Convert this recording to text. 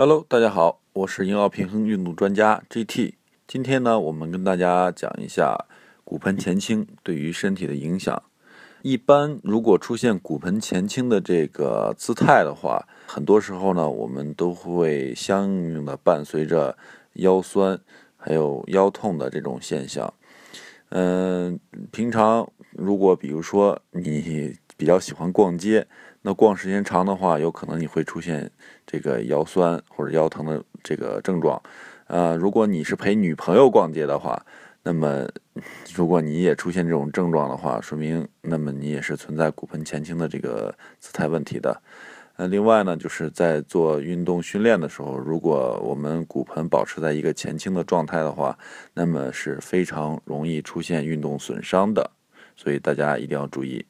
Hello，大家好，我是英奥平衡运动专家 GT。今天呢，我们跟大家讲一下骨盆前倾对于身体的影响。一般如果出现骨盆前倾的这个姿态的话，很多时候呢，我们都会相应的伴随着腰酸还有腰痛的这种现象。嗯，平常如果比如说你比较喜欢逛街，那逛时间长的话，有可能你会出现这个腰酸或者腰疼的这个症状。呃，如果你是陪女朋友逛街的话，那么如果你也出现这种症状的话，说明那么你也是存在骨盆前倾的这个姿态问题的。呃，另外呢，就是在做运动训练的时候，如果我们骨盆保持在一个前倾的状态的话，那么是非常容易出现运动损伤的，所以大家一定要注意。